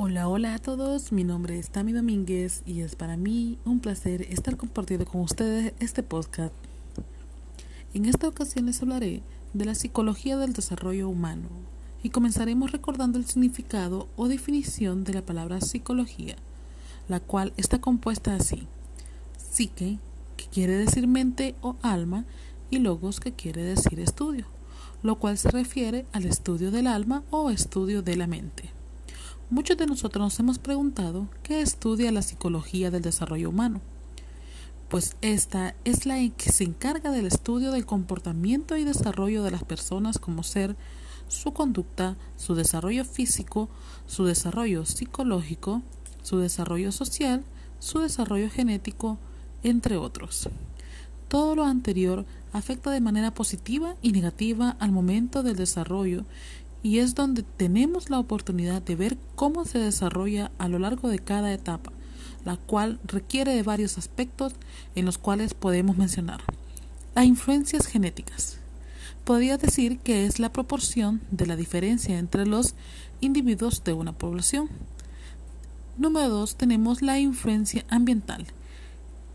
Hola, hola a todos, mi nombre es Tami Domínguez y es para mí un placer estar compartiendo con ustedes este podcast. En esta ocasión les hablaré de la psicología del desarrollo humano y comenzaremos recordando el significado o definición de la palabra psicología, la cual está compuesta así: psique, que quiere decir mente o alma, y logos, que quiere decir estudio, lo cual se refiere al estudio del alma o estudio de la mente. Muchos de nosotros nos hemos preguntado qué estudia la psicología del desarrollo humano. Pues esta es la que se encarga del estudio del comportamiento y desarrollo de las personas como ser, su conducta, su desarrollo físico, su desarrollo psicológico, su desarrollo social, su desarrollo genético, entre otros. Todo lo anterior afecta de manera positiva y negativa al momento del desarrollo y es donde tenemos la oportunidad de ver cómo se desarrolla a lo largo de cada etapa, la cual requiere de varios aspectos en los cuales podemos mencionar. Las influencias genéticas. Podría decir que es la proporción de la diferencia entre los individuos de una población. Número dos, tenemos la influencia ambiental.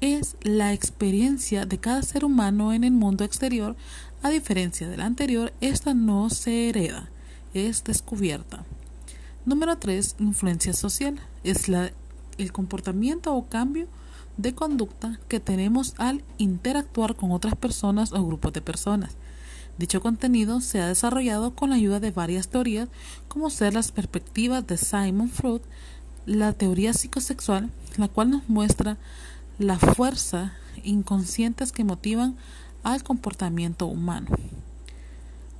Es la experiencia de cada ser humano en el mundo exterior. A diferencia de la anterior, esta no se hereda es descubierta. Número 3. Influencia social. Es el comportamiento o cambio de conducta que tenemos al interactuar con otras personas o grupos de personas. Dicho contenido se ha desarrollado con la ayuda de varias teorías, como ser las perspectivas de Simon Freud, la teoría psicosexual, la cual nos muestra la fuerza inconscientes que motivan al comportamiento humano.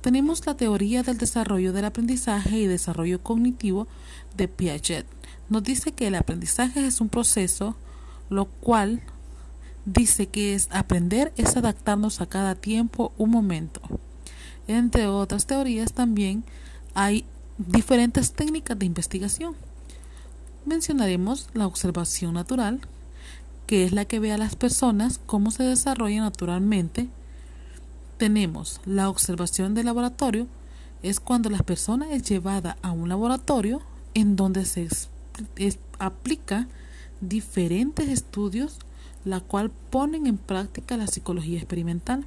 Tenemos la teoría del desarrollo del aprendizaje y desarrollo cognitivo de Piaget. Nos dice que el aprendizaje es un proceso, lo cual dice que es aprender es adaptarnos a cada tiempo, un momento. Entre otras teorías también hay diferentes técnicas de investigación. Mencionaremos la observación natural, que es la que ve a las personas cómo se desarrollan naturalmente, tenemos la observación del laboratorio, es cuando la persona es llevada a un laboratorio en donde se aplica diferentes estudios, la cual ponen en práctica la psicología experimental.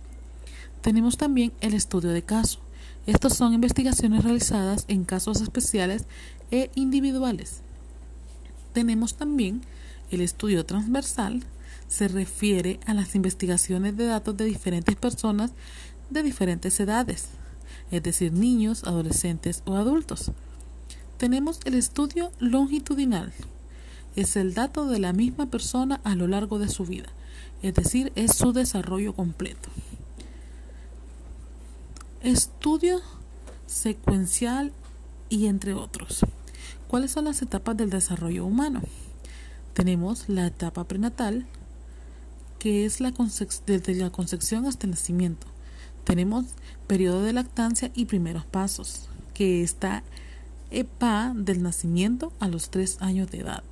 Tenemos también el estudio de caso. Estos son investigaciones realizadas en casos especiales e individuales. Tenemos también el estudio transversal, se refiere a las investigaciones de datos de diferentes personas de diferentes edades, es decir, niños, adolescentes o adultos. Tenemos el estudio longitudinal. Es el dato de la misma persona a lo largo de su vida, es decir, es su desarrollo completo. Estudio secuencial y entre otros. ¿Cuáles son las etapas del desarrollo humano? Tenemos la etapa prenatal, que es la desde la concepción hasta el nacimiento. Tenemos periodo de lactancia y primeros pasos, que está EPA del nacimiento a los 3 años de edad.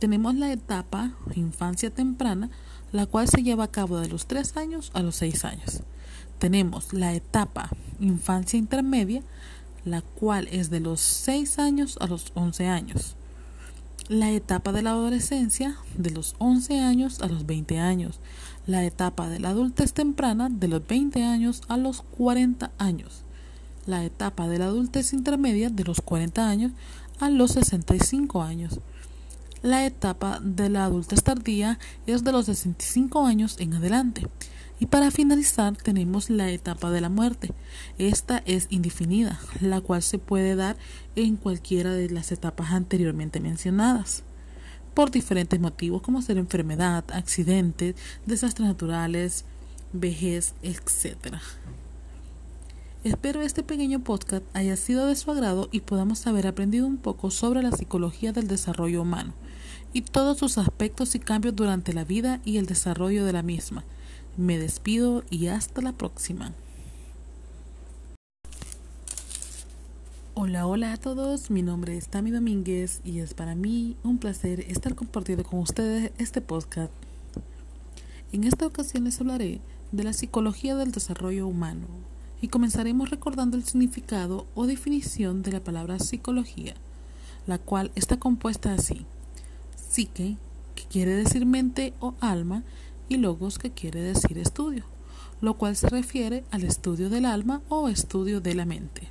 Tenemos la etapa infancia temprana, la cual se lleva a cabo de los 3 años a los 6 años. Tenemos la etapa infancia intermedia, la cual es de los 6 años a los 11 años la etapa de la adolescencia de los 11 años a los 20 años, la etapa de la adultez temprana de los 20 años a los 40 años, la etapa de la adultez intermedia de los 40 años a los 65 años. La etapa de la adultez tardía es de los 65 años en adelante y para finalizar tenemos la etapa de la muerte. Esta es indefinida, la cual se puede dar en cualquiera de las etapas anteriormente mencionadas por diferentes motivos como ser enfermedad, accidentes, desastres naturales, vejez, etc. Espero este pequeño podcast haya sido de su agrado y podamos haber aprendido un poco sobre la psicología del desarrollo humano y todos sus aspectos y cambios durante la vida y el desarrollo de la misma. Me despido y hasta la próxima. Hola, hola a todos, mi nombre es Tami Domínguez y es para mí un placer estar compartiendo con ustedes este podcast. En esta ocasión les hablaré de la psicología del desarrollo humano y comenzaremos recordando el significado o definición de la palabra psicología, la cual está compuesta así. Psique, que quiere decir mente o alma, y logos, que quiere decir estudio, lo cual se refiere al estudio del alma o estudio de la mente.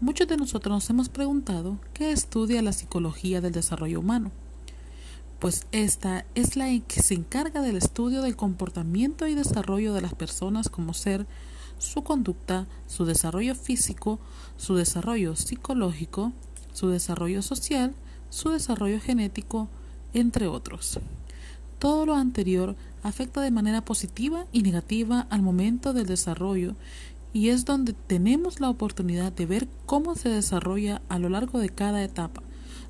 Muchos de nosotros nos hemos preguntado qué estudia la psicología del desarrollo humano. Pues esta es la que se encarga del estudio del comportamiento y desarrollo de las personas como ser, su conducta, su desarrollo físico, su desarrollo psicológico, su desarrollo social, su desarrollo genético, entre otros. Todo lo anterior afecta de manera positiva y negativa al momento del desarrollo y es donde tenemos la oportunidad de ver cómo se desarrolla a lo largo de cada etapa,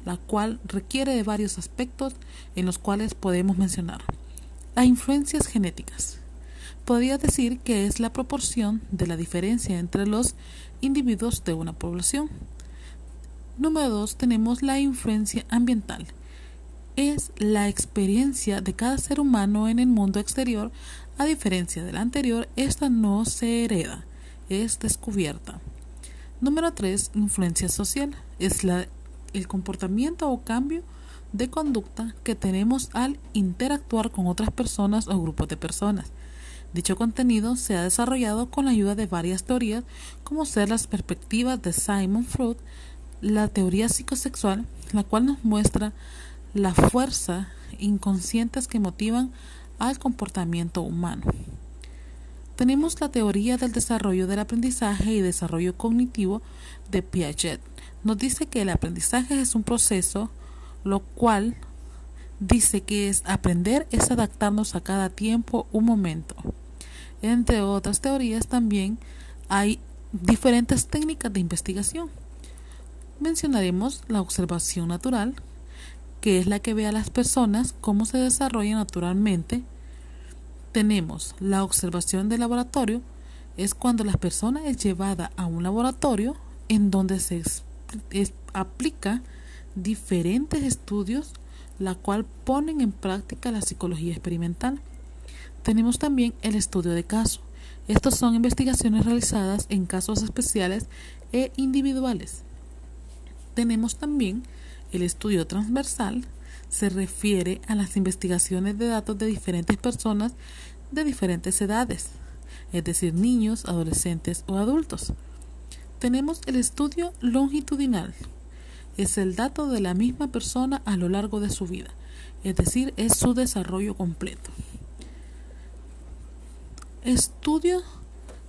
la cual requiere de varios aspectos en los cuales podemos mencionar. Las influencias genéticas. Podría decir que es la proporción de la diferencia entre los individuos de una población. Número 2 tenemos la influencia ambiental es la experiencia de cada ser humano en el mundo exterior. A diferencia de la anterior, esta no se hereda, es descubierta. Número 3. Influencia social. Es la, el comportamiento o cambio de conducta que tenemos al interactuar con otras personas o grupos de personas. Dicho contenido se ha desarrollado con la ayuda de varias teorías, como ser las perspectivas de Simon Freud, la teoría psicosexual, la cual nos muestra la fuerza inconscientes que motivan al comportamiento humano. Tenemos la teoría del desarrollo del aprendizaje y desarrollo cognitivo de Piaget. Nos dice que el aprendizaje es un proceso, lo cual dice que es aprender es adaptarnos a cada tiempo, un momento. Entre otras teorías también hay diferentes técnicas de investigación. Mencionaremos la observación natural, que es la que ve a las personas cómo se desarrollan naturalmente. Tenemos la observación del laboratorio, es cuando la persona es llevada a un laboratorio en donde se aplica diferentes estudios, la cual ponen en práctica la psicología experimental. Tenemos también el estudio de caso. Estos son investigaciones realizadas en casos especiales e individuales. Tenemos también el estudio transversal se refiere a las investigaciones de datos de diferentes personas de diferentes edades, es decir, niños, adolescentes o adultos. Tenemos el estudio longitudinal. Es el dato de la misma persona a lo largo de su vida, es decir, es su desarrollo completo. Estudio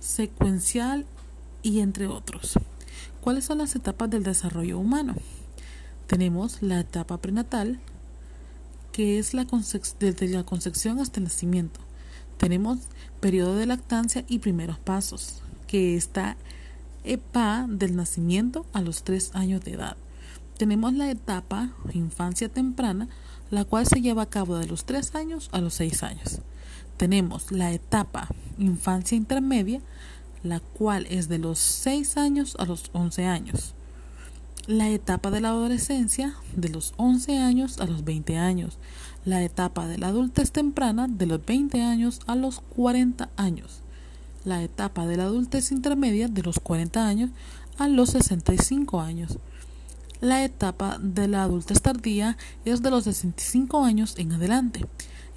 secuencial y entre otros. ¿Cuáles son las etapas del desarrollo humano? Tenemos la etapa prenatal, que es la desde la concepción hasta el nacimiento. Tenemos periodo de lactancia y primeros pasos, que está EPA del nacimiento a los 3 años de edad. Tenemos la etapa infancia temprana, la cual se lleva a cabo de los 3 años a los 6 años. Tenemos la etapa infancia intermedia, la cual es de los 6 años a los 11 años la etapa de la adolescencia de los 11 años a los 20 años, la etapa de la adultez temprana de los 20 años a los 40 años, la etapa de la adultez intermedia de los 40 años a los 65 años. La etapa de la adultez tardía es de los 65 años en adelante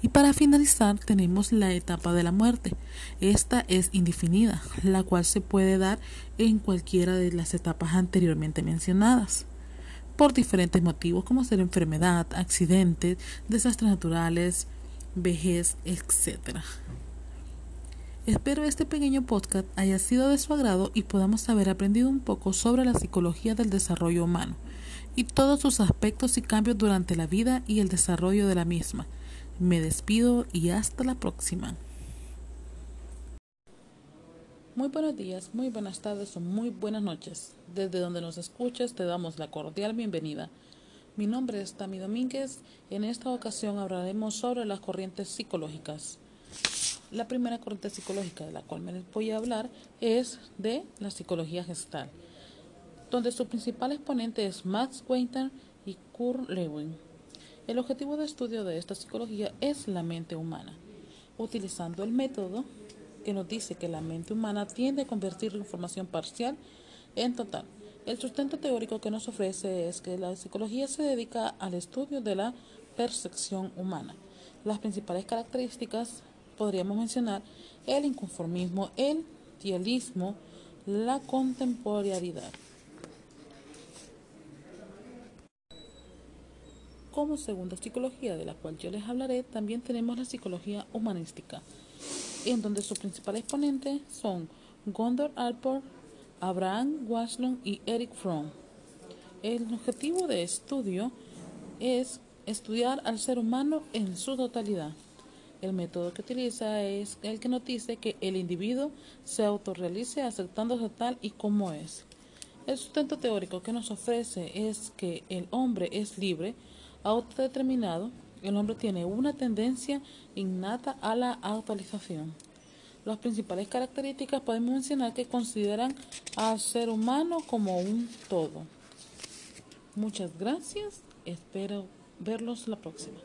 y para finalizar tenemos la etapa de la muerte. Esta es indefinida, la cual se puede dar en cualquiera de las etapas anteriormente mencionadas, por diferentes motivos como ser enfermedad, accidentes, desastres naturales, vejez, etc. Espero este pequeño podcast haya sido de su agrado y podamos haber aprendido un poco sobre la psicología del desarrollo humano y todos sus aspectos y cambios durante la vida y el desarrollo de la misma. Me despido y hasta la próxima. Muy buenos días, muy buenas tardes o muy buenas noches. Desde donde nos escuches te damos la cordial bienvenida. Mi nombre es Tami Domínguez. En esta ocasión hablaremos sobre las corrientes psicológicas. La primera corriente psicológica de la cual me voy a hablar es de la psicología gestal, donde su principal exponente es Max Weiner y Kurt Lewin. El objetivo de estudio de esta psicología es la mente humana, utilizando el método que nos dice que la mente humana tiende a convertir la información parcial en total, El sustento teórico que nos ofrece es que la psicología se dedica al estudio de la percepción humana. Las principales características podríamos mencionar el inconformismo, el idealismo, la contemporaneidad. Como segunda psicología de la cual yo les hablaré, también tenemos la psicología humanística, en donde sus principales exponentes son Gondor Alport, Abraham Waslon y Eric Fromm. El objetivo de estudio es estudiar al ser humano en su totalidad. El método que utiliza es el que nos dice que el individuo se autorrealice aceptándose tal y como es. El sustento teórico que nos ofrece es que el hombre es libre, autodeterminado, el hombre tiene una tendencia innata a la actualización. Las principales características podemos mencionar que consideran al ser humano como un todo. Muchas gracias, espero verlos la próxima.